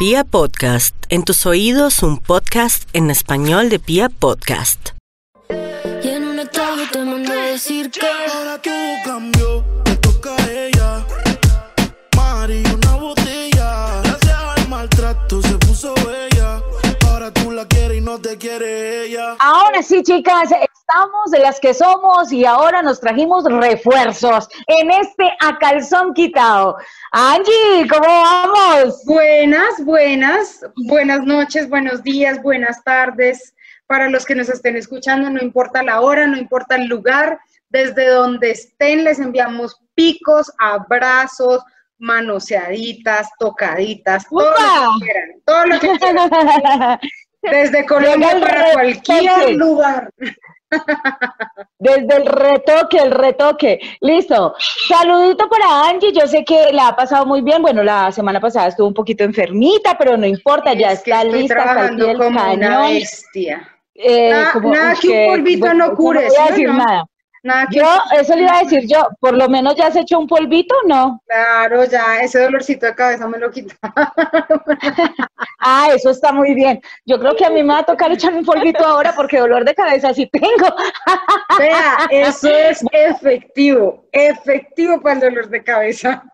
Pia Podcast, en tus oídos un podcast en español de Pia Podcast. Y en un estadio te mandé a decir que Ahora todo cambió, me toca a ella. Mari, una botella. Gracias al maltrato se puso bella. Ahora tú la quieres y no te quiere ella. Ahora sí, chicas, estamos de las que somos y ahora nos trajimos refuerzos en este a calzón quitado. Angie, ¿cómo vamos? Buenas, buenas, buenas noches, buenos días, buenas tardes. Para los que nos estén escuchando, no importa la hora, no importa el lugar, desde donde estén les enviamos picos, abrazos, manoseaditas, tocaditas, todo lo ¡Upa! que quieran, todo lo que quieran. Desde Colombia el para cualquier lugar. Desde el retoque, el retoque. Listo. Saludito para Angie. Yo sé que la ha pasado muy bien. Bueno, la semana pasada estuvo un poquito enfermita, pero no importa, ya Es está lista, trabajando del como una cañón. bestia. Eh, Nada- como- nada que un polvito bueno, no cure, No voy a ¿sí o decir no? nada. Nada que Yo, eso le iba a decir yo, por lo menos ya has hecho un polvito, ¿no? Claro, ya ese dolorcito de cabeza me lo quita. Ah, eso está muy bien. Yo creo que a mí me va a tocar echarme un polvito ahora porque dolor de cabeza sí tengo. Vea, eso es efectivo, efectivo para el dolor de cabeza.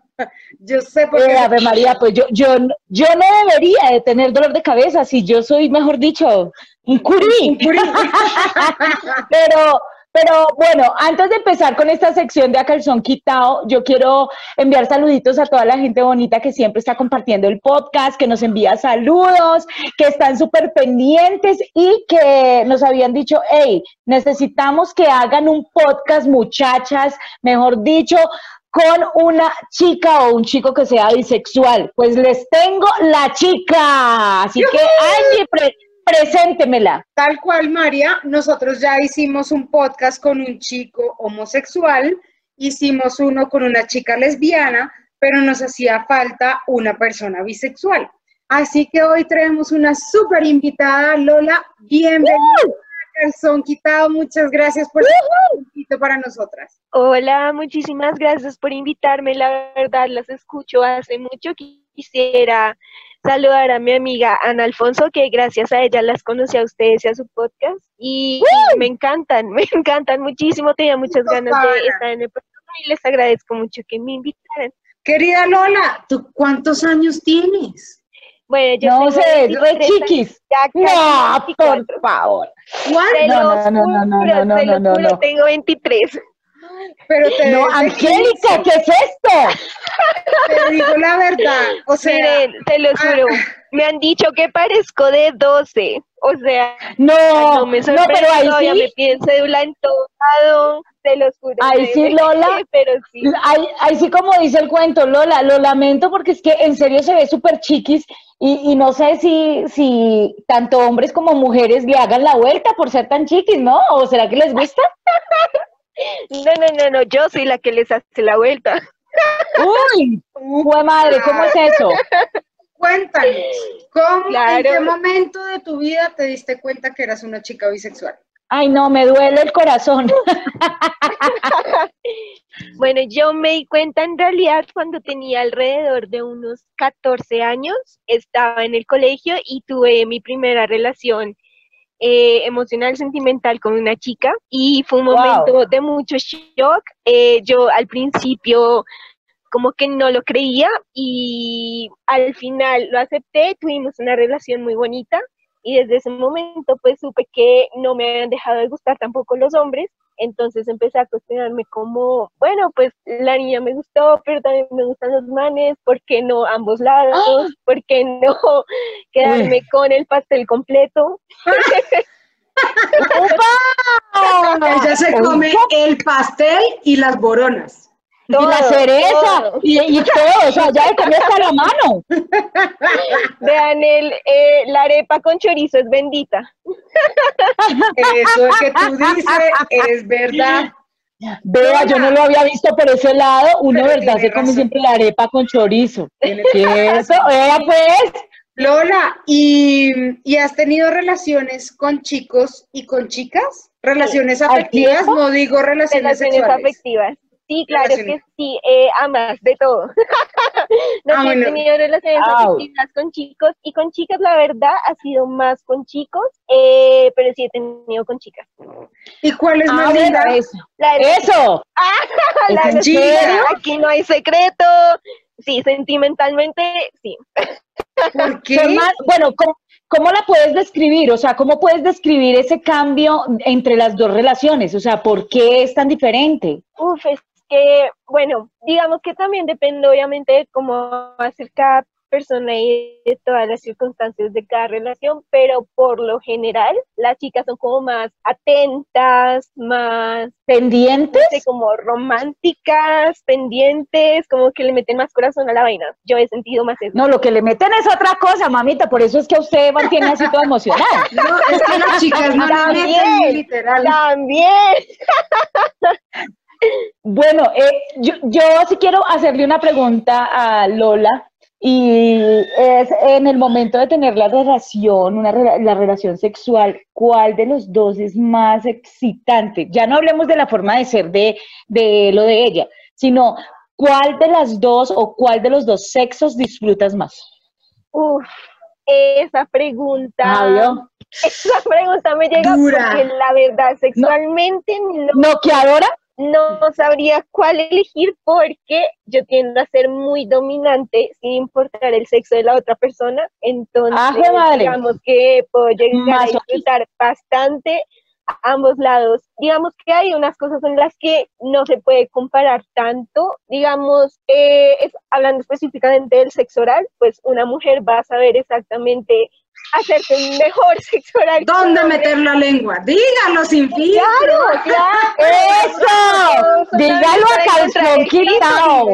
Yo sé por qué. Eh, Ave María, pues yo, yo, yo no debería de tener dolor de cabeza si yo soy, mejor dicho, un curí. Pero, pero bueno, antes de empezar con esta sección de A Calzón Quitado, yo quiero enviar saluditos a toda la gente bonita que siempre está compartiendo el podcast, que nos envía saludos, que están súper pendientes y que nos habían dicho, hey, necesitamos que hagan un podcast, muchachas, mejor dicho, con una chica o un chico que sea bisexual. Pues les tengo la chica. Así que, Angie, preséntemela. Tal cual, María, nosotros ya hicimos un podcast con un chico homosexual, hicimos uno con una chica lesbiana, pero nos hacía falta una persona bisexual. Así que hoy traemos una súper invitada, Lola. Bienvenida Calzón Quitado. Muchas gracias por un invito para nosotras. Hola, muchísimas gracias por invitarme. La verdad, las escucho hace mucho. Quisiera saludar a mi amiga Ana Alfonso, que gracias a ella las conocí a ustedes y a su podcast. Y me encantan, me encantan muchísimo. Tenía muchas ganas Ana. de estar en el programa y les agradezco mucho que me invitaran. Querida Lola, ¿tú cuántos años tienes? Bueno, yo No sé, re 23 años, chiquis. ya No, 24. por favor. ¿Cuántos? No, no, no, no, no, no, no. tengo 23. Pero te No, Angélica, 15, ¿qué es esto? Te digo la verdad. O sea, Miren, te lo ah. juro, me han dicho que parezco de 12. O sea, No, no me no, sorprende, pero ahí todavía me sí, piden cédula en todo lado, te lo juro. Ahí sí, Lola. Pero sí. ahí, ahí sí como dice el cuento, Lola, lo lamento porque es que en serio se ve súper chiquis y, y no sé si, si tanto hombres como mujeres le hagan la vuelta por ser tan chiquis, ¿no? ¿O será que les gusta? No, no, no, no, yo soy la que les hace la vuelta. Uy, ¡Jue madre, ¿cómo es eso? cuéntanos, ¿cómo, en Claro. qué momento de tu vida te diste cuenta que eras una chica bisexual? Ay, no, me duele el corazón. Bueno, yo me di cuenta en realidad cuando tenía alrededor de unos 14 años, estaba en el colegio y tuve mi primera relación eh, emocional, sentimental con una chica y fue un Wow. momento de mucho shock. Eh, yo al principio como que no lo creía y al final lo acepté, tuvimos una relación muy bonita y desde ese momento pues supe que no me habían dejado de gustar tampoco los hombres, entonces empecé a cuestionarme como, bueno, pues la niña me gustó, pero también me gustan los manes, ¿por qué no ambos lados? ¿Por qué no quedarme con el pastel completo? Ella se come el pastel y las boronas. Y la cereza, todo. y, y todo, o sea, ya le comí hasta la mano. Vean, el, eh, la arepa con chorizo es bendita. Eso que tú dices es verdad. Vea, yo no lo había visto por ese lado. Uno, Pero ¿verdad? Se come siempre la arepa con chorizo. Tiene ¿Qué es eso? Vea, pues. Lola, ¿y, y has tenido relaciones con chicos y con chicas? ¿Relaciones ¿Al afectivas? No digo relaciones Relaciones sexuales. afectivas. Sí, claro Relaciones. que sí, eh, ambas, de todo. No, Ah, sí he bueno. tenido relaciones afectivas con chicos y con chicas la verdad ha sido más con chicos, eh, pero sí he tenido con chicas. ¿Y cuál es Ah, más bueno, linda? eso. La de- Eso. la ¿Es de- serio? Aquí no hay secreto. Sí, sentimentalmente, sí. ¿Por qué? Son más- bueno, ¿cómo, cómo la puedes describir? O sea, ¿cómo puedes describir ese cambio entre las dos relaciones? O sea, ¿por qué es tan diferente? Uf, es que, bueno, digamos que también depende obviamente de cómo va a ser cada persona y de todas las circunstancias de cada relación, pero por lo general las chicas son como más atentas, más, no ¿Pendientes? sé, como románticas, pendientes, como que le meten más corazón a la vaina. Yo he sentido más eso. No, lo que le meten es otra cosa, mamita. Por eso es que a usted mantiene así todo emocional. No, es que las chicas no le También. meten literal. También. Bueno, eh, yo, yo sí quiero hacerle una pregunta a Lola y es en el momento de tener la relación, una la relación sexual, ¿cuál de los dos es más excitante? Ya no hablemos de la forma de ser de, de lo de ella, sino ¿cuál de las dos o cuál de los dos sexos disfrutas más? Uf, esa pregunta. Ah. Esa pregunta me llega Dura. porque la verdad sexualmente no, ¿Noqueadora? No sabría cuál elegir porque yo tiendo a ser muy dominante sin importar el sexo de la otra persona. Entonces, digamos que puedo llegar a disfrutar bastante a ambos lados. Digamos que hay unas cosas en las que no se puede comparar tanto. Digamos, eh, es- hablando específicamente del sexo oral, pues una mujer va a saber exactamente hacerse un mejor sexo oral. ¿Dónde meter la lengua? Dígalo sin filtro. Claro, claro. ¡Eso! Dígalo a calzón quitado.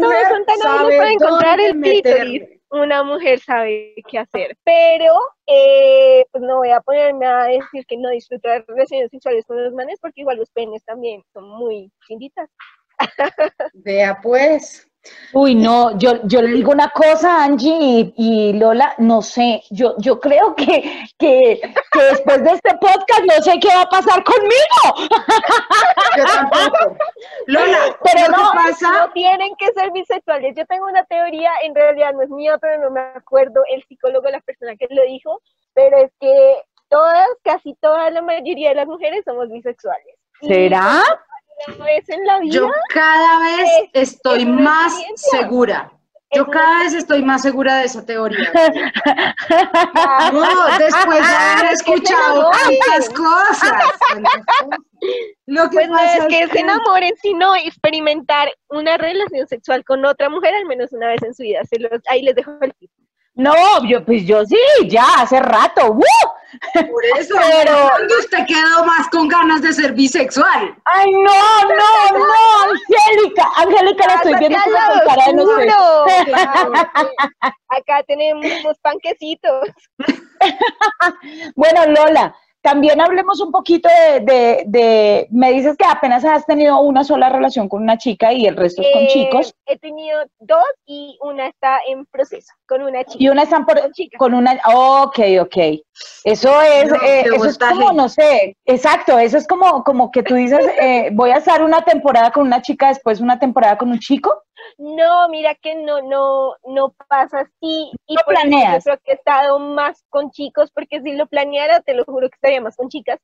Todos son tan sabe para encontrar el clítoris. Una mujer sabe qué hacer, pero eh, pues no voy a ponerme a decir que no disfruto de relaciones sexuales con los manes porque igual los penes también son muy chinditas. Vea pues. Uy, no, yo, yo le digo una cosa, Angie y, y Lola, no sé, yo, yo creo que, que, que después de este podcast no sé qué va a pasar conmigo. Yo tampoco. Lola, Pero no, pasa, No tienen que ser bisexuales. Yo tengo una teoría, en realidad no es mía, pero no me acuerdo el psicólogo, la persona que lo dijo, pero es que todas, casi toda la mayoría de las mujeres somos bisexuales. ¿Será? Vez en la vida, yo cada vez Es- estoy es más segura. Yo cada vez estoy más segura de esa teoría. No, después de haber escuchado tantas cosas. Lo que Pues no pasa es que es se enamoren, sino experimentar una relación sexual con otra mujer al menos una vez en su vida. Se los, ahí les dejo el tip. No, yo, pues yo sí, ya, hace rato. ¡uh! Por eso. Pero- usted quedó más con ganas de ser bisexual. Ay, no, no, no, Angélica, Angélica, la estoy viendo con cara de no sé. oscuro. Claro, sí. Acá tenemos unos panquecitos. Bueno, Lola, también hablemos un poquito de, de, de- me dices que apenas has tenido una sola relación con una chica y el resto es con Eh, chicos. He tenido dos y una está en proceso con una chica. Y una están por, con con una, ok, ok. Eso es, No, eh, eso es como, no sé, exacto, eso es como, como que tú dices, eh, voy a estar una temporada con una chica, después una temporada con un chico. No, mira que no, no, no pasa así. Y No planeas. Yo creo que he estado más con chicos, porque si lo planeara, te lo juro que estaría más con chicas,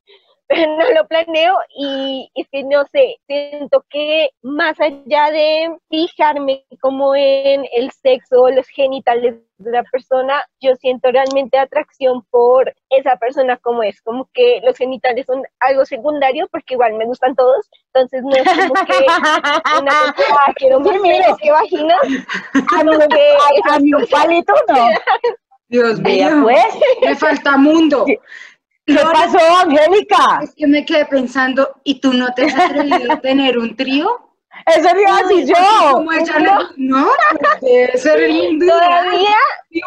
no lo planeo y es que no sé, siento que más allá de fijarme como en el sexo o los genitales de la persona, yo siento realmente atracción por esa persona como es, como que los genitales son algo secundario porque igual me gustan todos, entonces no es como que una cosa, "Ah, quiero pelos que vagina, A mí, que a- a un palito no. Dios mío, pues, me falta mundo. ¿Qué pasó, Angélica? Es que me quedé pensando, ¿y tú no te has atrevido a tener un trío? Eso le iba a decir yo. Como ella le- no, pues todavía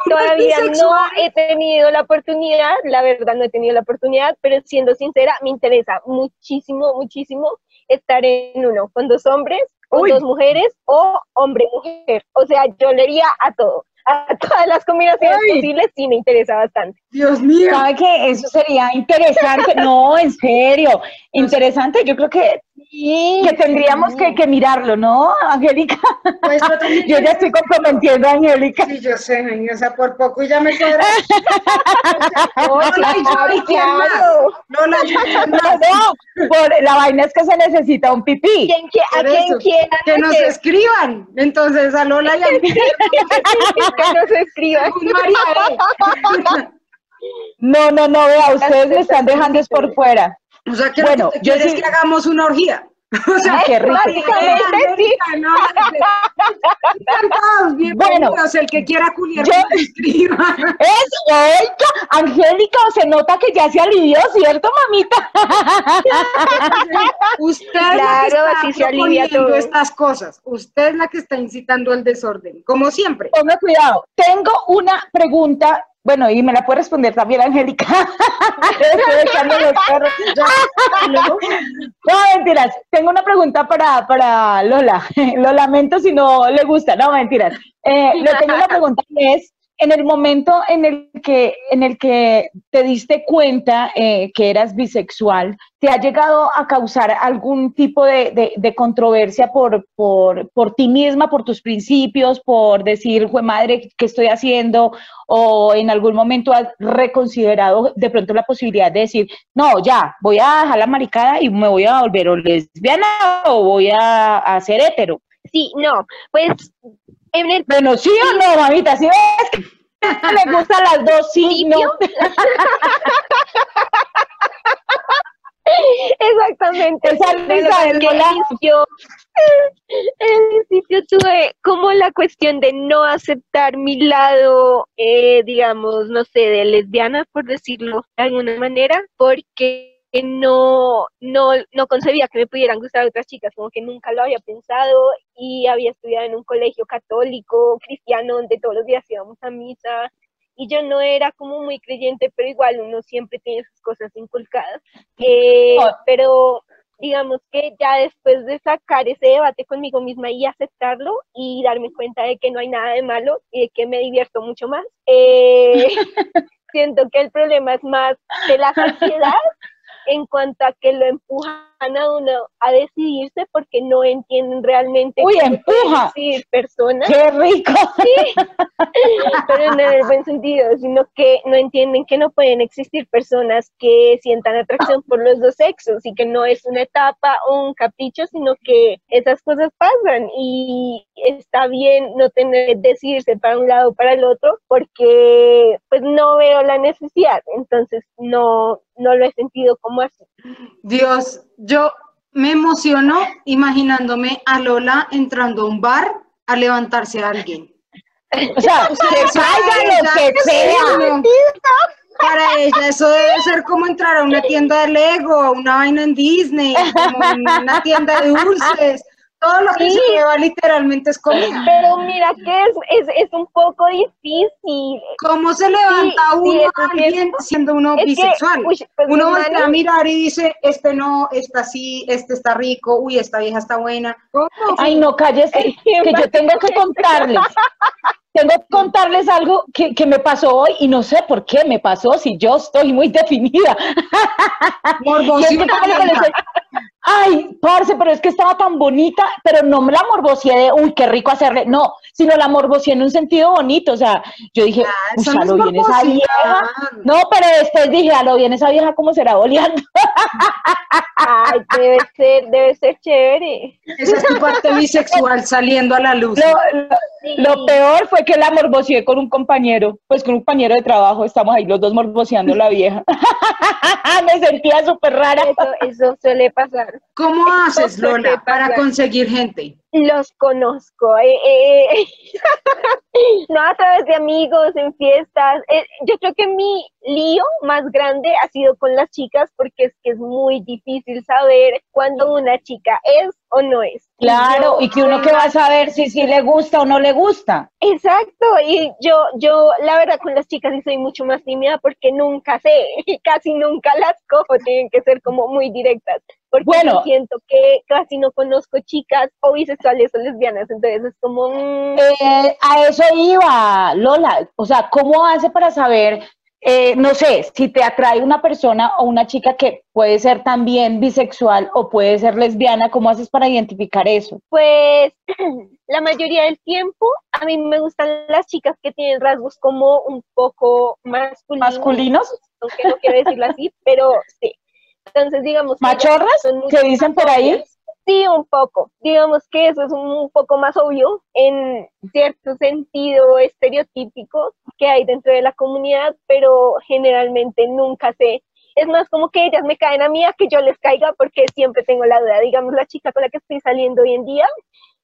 Todavía no he tenido la oportunidad, la verdad no he tenido la oportunidad, pero siendo sincera, me interesa muchísimo, muchísimo estar en uno, con dos hombres, con Uy. dos mujeres o hombre-mujer. O sea, yo le iría a todo, a todas las combinaciones Ay. posibles, sí me interesa bastante. Dios mío. ¿Sabe que eso sería interesante? No, en serio, interesante. Yo creo que Sí, que tendríamos que, que mirarlo, ¿no, Angélica? Pues yo Yo ya estoy comprometiendo a Angélica. Sí, yo sé, o sea, por poco ya me y yo, ¿y quién más? claro. Lola, y yo, ¿quién No, más? no, por, la vaina es que se necesita un pipí. ¿Quién, qui- ¿A eso, quieran que nos que, escriban. Entonces, a Lola y a que nos escriban? un María E. No, no, no, vea, ustedes me están dejando es por fuera. O sea, que Bueno, lo que yo sí- que hagamos una orgía. O sea, qué rico. Básicamente, sí. No, están todos bienvenidos, el que quiera culiar, yo- que escriba. Es, oiga, Angélica, se nota que ya se alivió, ¿cierto, mamita? Usted es la que Claro, está se alivia todo. estas cosas. Usted es la que está incitando al desorden, como siempre. Ponga cuidado. Tengo una pregunta, bueno, y me la puede responder también Angélica. No, mentiras. Tengo una pregunta para, para Lola. Lo lamento si no le gusta. No, mentiras. Eh, le tengo una pregunta que es, en el momento en el que, en el que te diste cuenta eh, que eras bisexual, ¿te ha llegado a causar algún tipo de, de- controversia por, por, por ti misma, por tus principios, por decir, "Jue madre, ¿qué estoy haciendo? O en algún momento has reconsiderado de pronto la posibilidad de decir, no, ya, voy a dejar la maricada y me voy a volver o lesbiana o voy a, a ser hetero. Sí, no, pues el Bueno, sí o no, mamita, si ves que me gustan las dos, sí, no. Exactamente. Esa risa que de pasa es que Lola. al principio- al principio tuve como la cuestión de no aceptar mi lado, eh, digamos, no sé, de lesbiana, por decirlo de alguna manera, porque no, no, no concebía que me pudieran gustar otras chicas, como que nunca lo había pensado y había estudiado en un colegio católico, cristiano, donde todos los días íbamos a misa y yo no era como muy creyente, pero igual uno siempre tiene sus cosas inculcadas. Eh, Oh. pero digamos que ya después de sacar ese debate conmigo misma y aceptarlo y darme cuenta de que no hay nada de malo y de que me divierto mucho más, eh, siento que el problema es más de la sociedad en cuanto a que lo empujan a uno a decidirse porque no entienden realmente Uy, empuja. decidir personas ¡Qué rico! pero no en el buen sentido, sino que no entienden que no pueden existir personas que sientan atracción por los dos sexos y que no es una etapa o un capricho, sino que esas cosas pasan y está bien no tener que decidirse para un lado o para el otro porque pues no veo la necesidad, entonces no, no lo he sentido como así. Dios, yo me emociono imaginándome a Lola entrando a un bar a levantarse a alguien. O sea, que caiga lo que sea. Para ella eso debe ser como entrar a una tienda de Lego, a una vaina en Disney, como en una tienda de dulces. Todo lo que Sí. se lleva literalmente es comida. Pero mira que es, es, es un poco difícil. ¿Cómo se levanta sí, uno a alguien siendo uno que, bisexual? uy, pues, uno mano- a mirar y dice, este no, esta sí, este está rico, uy, esta vieja está buena. ¿Cómo? Ay, no, cállese, que yo tengo que contarles. Tengo que contarles algo que, que me pasó hoy y no sé por qué me pasó si yo estoy muy definida. Y Ay, parce, pero es que estaba tan bonita, pero no me la morboseé de, uy, qué rico hacerle, no, sino la morboseé en un sentido bonito, o sea, yo dije, Ah, uy, a lo bien esa vieja, no, pero después dije, a lo bien esa vieja, ¿cómo será boleando? Ay, debe ser, debe ser chévere. Esa es tu parte bisexual saliendo a la luz. Lo, lo- lo peor fue que la morboseé con un compañero, pues con un compañero de trabajo, estamos ahí los dos morboseando la vieja. me sentía súper rara. Eso, eso suele pasar. ¿Cómo haces, Lola, para conseguir gente? Los conozco. eh, eh, no a través de amigos, en fiestas. Eh, yo creo que mi lío más grande ha sido con las chicas porque es que es muy difícil saber cuando una chica es o no es. Claro, Yo y que uno que va a saber si sí le gusta o no le gusta. Exacto, y yo, yo, la verdad, con las chicas sí soy mucho más tímida porque nunca sé, y casi nunca las cojo, tienen que ser como muy directas, porque Bueno. siento que casi no conozco chicas o bisexuales o lesbianas, entonces es como, mm, Eh, a eso iba, Lola. O sea, ¿cómo hace para saber eh, no sé, si te atrae una persona o una chica que puede ser también bisexual o puede ser lesbiana, ¿cómo haces para identificar eso? Pues la mayoría del tiempo a mí me gustan las chicas que tienen rasgos como un poco masculinos. ¿Masculinos? Aunque no quiero decirlo así, pero sí. Entonces, digamos... que ¿Machorras? ¿Qué dicen por ahí? Sí, un poco. Digamos que eso es un poco más obvio en cierto sentido estereotípico que hay dentro de la comunidad, pero generalmente nunca sé. Es más como que ellas me caen a mí a que yo les caiga porque siempre tengo la duda. Digamos, la chica con la que estoy saliendo hoy en día,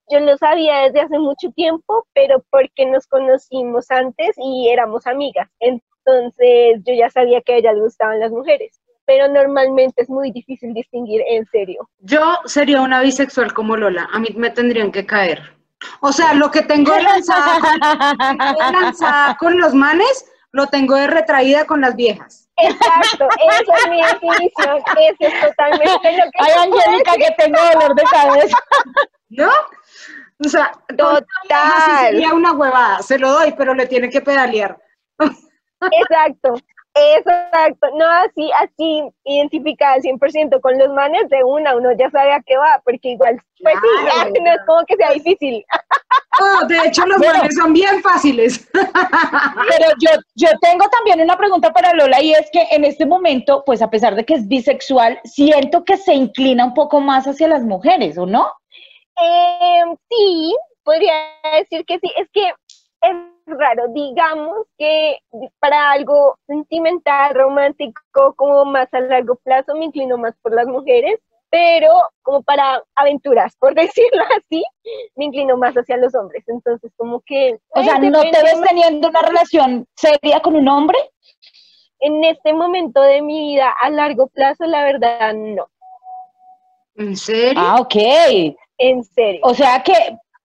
yo lo sabía desde hace mucho tiempo, pero porque nos conocimos antes y éramos amigas. Entonces yo ya sabía que a ella gustaban las mujeres, pero normalmente es muy difícil distinguir en serio. Yo sería una bisexual como Lola, a mí me tendrían que caer. O sea, lo que tengo lanzada, tengo lanzada con los manes, lo tengo de retraída con las viejas. Exacto, esa es mi definición, eso es totalmente lo que Ay, Angélica, que tengo dolor de cabeza. ¿No? O sea, con sí Total. sería una huevada, se lo doy, pero le tiene que pedalear. Exacto, exacto. No, así, así identificada 100% con los manes de una, uno ya sabe a qué va, porque igual, pues Claro. sí, no es como que sea difícil. Oh, de hecho, los Bueno. manes son bien fáciles. Pero yo, yo tengo también una pregunta para Lola y es que en este momento, pues a pesar de que es bisexual, siento que se inclina un poco más hacia las mujeres, ¿o no? Eh, sí, podría decir que sí. Es que es raro, digamos que para algo sentimental, romántico, como más a largo plazo, me inclino más por las mujeres, pero como para aventuras, por decirlo así, me inclino más hacia los hombres. Entonces, como que... O sea, eh, ¿no te ves teniendo una relación seria con un hombre? En este momento de mi vida, a largo plazo, la verdad, no. ¿En serio? Ah, ok. En serio. O sea que,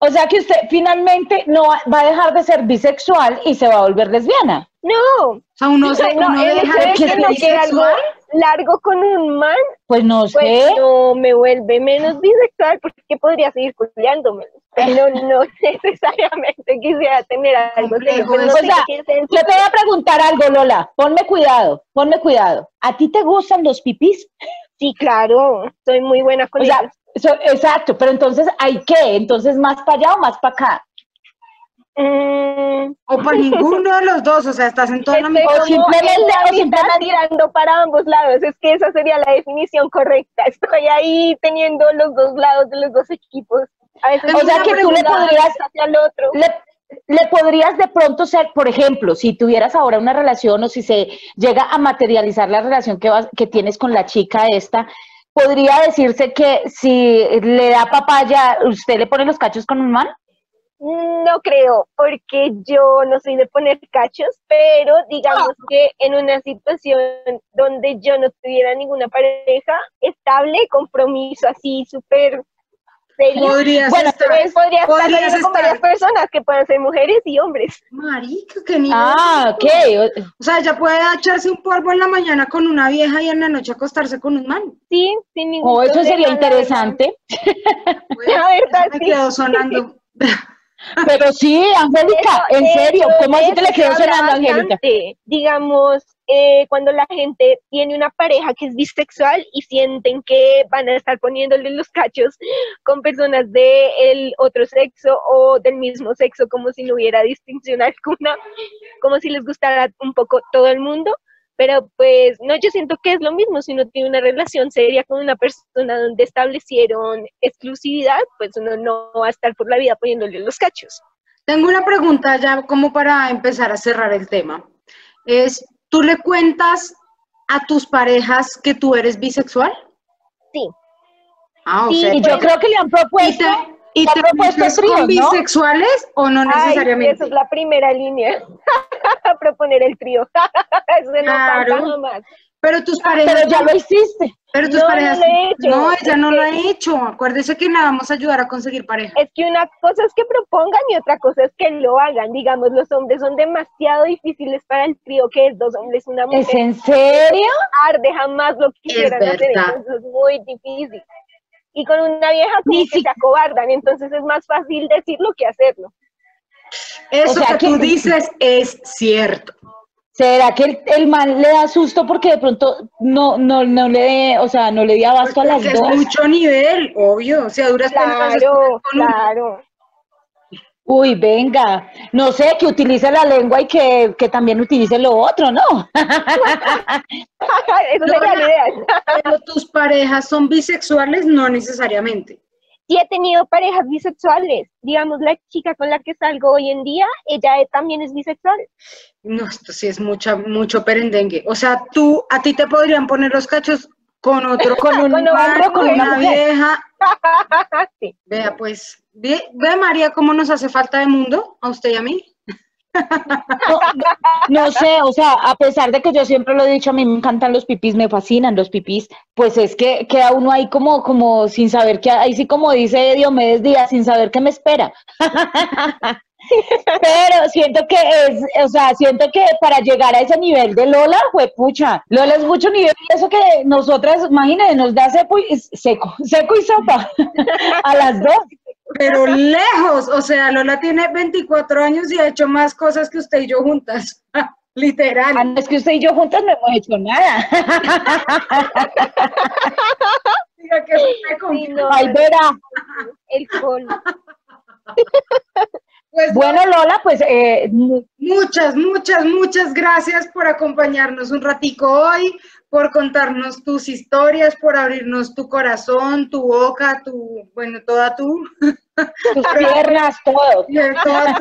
o sea que usted finalmente no va va a dejar de ser bisexual y se va a volver lesbiana. No, O sea, uno, se, no, uno deja de que ser no quiera algo bisexual. largo con un man, Pues no pues sé. no me vuelve menos bisexual porque podría seguir culiándome. Pero no necesariamente quisiera tener algo. Complejo Pero no O sea, Yo te voy a preguntar algo, Lola. Ponme cuidado, ponme cuidado. ¿A ti te gustan los pipis? Sí, claro, soy muy buena con O sea, ellos. So- exacto, pero entonces, ¿hay qué? Entonces, ¿más para allá o más para acá? Mm, O para ninguno de los dos, o sea, estás en toda la estoy mitad. o simplemente- en la o simplemente- tirando para ambos lados. Es que esa sería la definición correcta. Estoy ahí teniendo los dos lados de los dos equipos. A veces O sea, que tú le podrías- hacia el otro. le, le podrías de pronto ser, por ejemplo, si tuvieras ahora una relación o si se llega a materializar la relación que, vas- que tienes con la chica esta, podría decirse que si le da papaya, ¿usted le pone los cachos con un man? No creo, porque yo no soy de poner cachos, pero digamos que en una situación donde yo no tuviera ninguna pareja estable, compromiso así súper Podrías Bueno, estar. podría estar podrías con estar. varias personas que puedan ser mujeres y hombres. Marica, qué nivel. Ah, ok. O sea, ella puede echarse un polvo en la mañana con una vieja y en la noche acostarse con un man. Sí, sin ningún Oh, eso problema, sería la interesante. La verdad, Eso me sí. quedó sonando. Pero sí, Angélica, en serio, ¿cómo así eso le quedó sonando, Angélica? Digamos, eh, cuando la gente tiene una pareja que es bisexual y sienten que van a estar poniéndole los cachos con personas del otro sexo o del mismo sexo, como si no hubiera distinción alguna, como si les gustara un poco todo el mundo. Pero pues no, yo siento que es lo mismo, si uno tiene una relación seria con una persona donde establecieron exclusividad, pues uno no va a estar por la vida poniéndole los cachos. Tengo una pregunta ya como para empezar a cerrar el tema. Es, ¿tú le cuentas a tus parejas que tú eres bisexual? Sí. Ah, o Sí, sea, yo creo que le han ¿y propuesto, y te propuesto metes tríos, con ¿no? bisexuales o no Ay, necesariamente? esa es la primera línea. Proponer el trío. Eso no Claro. pasa jamás. Pero tus parejas, pero ya lo hiciste. pero tus No, no parejas, lo he hecho. no, ella no lo ha hecho. Acuérdese que la vamos a ayudar a conseguir pareja. Es que una cosa es que propongan y otra cosa es que lo hagan. Digamos, los hombres son demasiado difíciles para el trío, que es dos hombres, una mujer. ¿Es en serio? arde, jamás lo quisieran hacer, es muy difícil. Y con una vieja como que si- se acobardan, entonces es más fácil decirlo que hacerlo. Eso o sea que tú que- dices es cierto. ¿Será que el, el man le da susto porque de pronto no, no, no le, o sea, no le di abasto a las Porque es dos? mucho nivel, obvio. O sea, duras Claro, con claro. Uy, venga, no sé, que utilice la lengua y que, que también utilice lo otro, ¿no? Eso sería lo ideal. Pero tus parejas son bisexuales, no necesariamente. Sí he tenido parejas bisexuales. Digamos, la chica con la que salgo hoy en día, ella también es bisexual. No, esto sí es mucha, mucho perendengue. O sea, tú, a ti te podrían poner los cachos con otro, Con un Con hombre o con una mujer. vieja. Sí. Vea, pues, ve, ve María cómo nos hace falta de mundo, a usted y a mí. No, no sé, o sea, a pesar de que yo siempre lo he dicho, a mí me encantan los pipís, me fascinan los pipís, pues es que queda uno ahí como, como sin saber qué, ahí sí como dice Diomedes Díaz, sin saber qué me espera. Pero siento que es, o sea, siento que para llegar a ese nivel de Lola, fue pucha, Lola es mucho nivel y eso que nosotras, imagínense, nos da seco y, seco, seco y sopa a las dos. Pero lejos, o sea, Lola tiene 24 años y ha hecho más cosas que usted y yo juntas. Literal. Ah, no, es que usted y yo juntas no hemos hecho nada. Diga que usted Sí, no, Ahí verá. el colmo. Pues, Bueno, Lola, pues eh, mu- Muchas, muchas, muchas gracias por acompañarnos un ratico hoy, por contarnos tus historias, por abrirnos tu corazón, tu boca, tu, bueno, toda tu, tus piernas, todo. eh, toda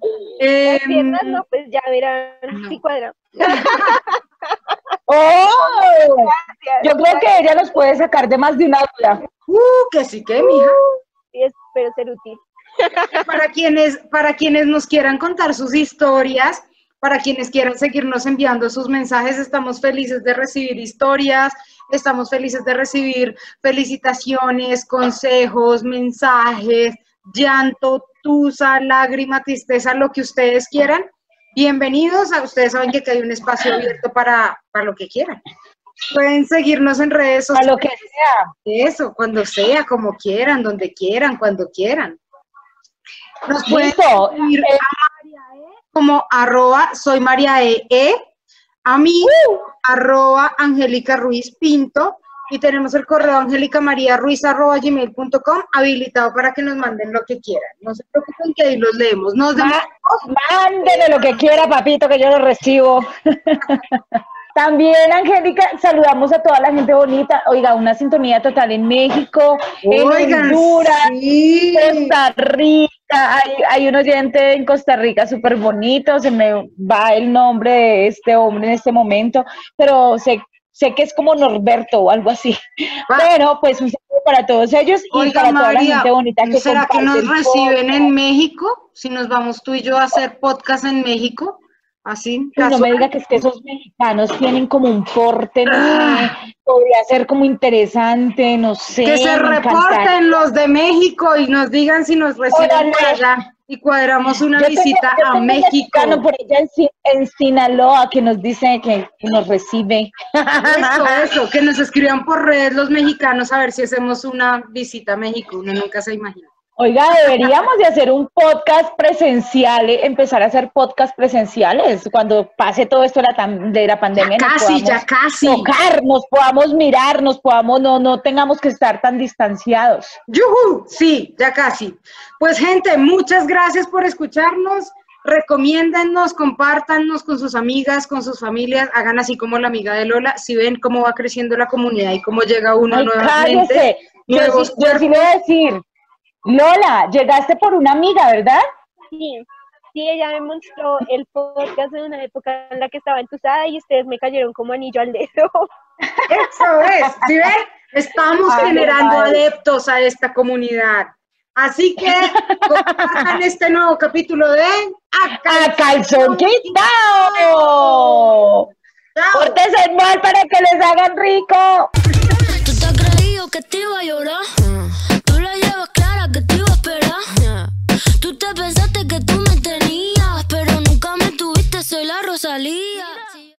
tu, eh, Las piernas, no, pues ya verán no. si cuadra. ¡Oh! Gracias. Yo creo que ella los puede sacar de más de una duda. uh, que sí que, mija. Sí, espero ser útil. Para quienes, para quienes nos quieran contar sus historias, para quienes quieran seguirnos enviando sus mensajes, estamos felices de recibir historias, estamos felices de recibir felicitaciones, consejos, mensajes, llanto, tusa, lágrima, tristeza, lo que ustedes quieran. Bienvenidos, a ustedes saben que aquí hay un espacio abierto para, para lo que quieran. Pueden seguirnos en redes A sociales. lo que sea. Eso, cuando sea, como quieran, donde quieran, cuando quieran. Nos Listo. a María E como arroba soy María E, E, a mí arroba Angélica Ruiz Pinto y tenemos el correo angélica maría ruiz arroba gmail.com habilitado para que nos manden lo que quieran. No se preocupen que ahí los leemos. Nos. Ma- Mándele lo que quiera, papito, que yo lo recibo. También, Angélica, saludamos a toda la gente bonita. Oiga, una sintonía total en México, en Honduras, sí. Costa Rica. Hay, hay un oyente en Costa Rica súper bonito. Se me va el nombre de este hombre en este momento, pero sé, sé que es como Norberto o algo así. Va. Pero, pues, un saludo para todos ellos y para toda la gente bonita que ¿será que nos reciben podcast. en México? Si nos vamos tú y yo a hacer podcast en México, así, Uy, no me casual. diga que es que esos mexicanos tienen como un porte, no Ah. sé, podría ser como interesante, no sé. que se reporten los de México y nos digan si nos reciben por allá y cuadramos una Yo visita a un México. mexicano por allá en, en Sinaloa que nos dice que, que nos recibe. Eso, eso, que nos escriban por redes los mexicanos a ver si hacemos una visita a México, uno nunca se imagina. Oiga, deberíamos de hacer un podcast presencial, eh, empezar a hacer podcast presenciales cuando pase todo esto de la, tam- de la pandemia. nos Casi, ya casi. Tocarnos, podamos mirarnos, podamos, no, no tengamos que estar tan distanciados. ¡Yujú! Sí, ya casi. Pues gente, muchas gracias por escucharnos. Recomiéndennos, compártanos con sus amigas, con sus familias, hagan así como la amiga de Lola, si ven cómo va creciendo la comunidad y cómo llega uno Ay, nuevamente. cállese. Yo, sí- yo sí le voy a decir, Lola, llegaste por una amiga, ¿verdad? Sí, sí, ella me mostró el podcast en una época en la que estaba entusada y ustedes me cayeron como anillo al dedo. Eso es, ¿sí ven? Estamos Ay, generando madre. adeptos a esta comunidad. Así que compartan este nuevo capítulo de A ¡A calzón quitado! Chao. ¡Pórtense mal para que les hagan rico! ¿Tú te has creído que te iba a llorar? Tú te pensaste que tú me tenías, pero nunca me tuviste, soy la Rosalía.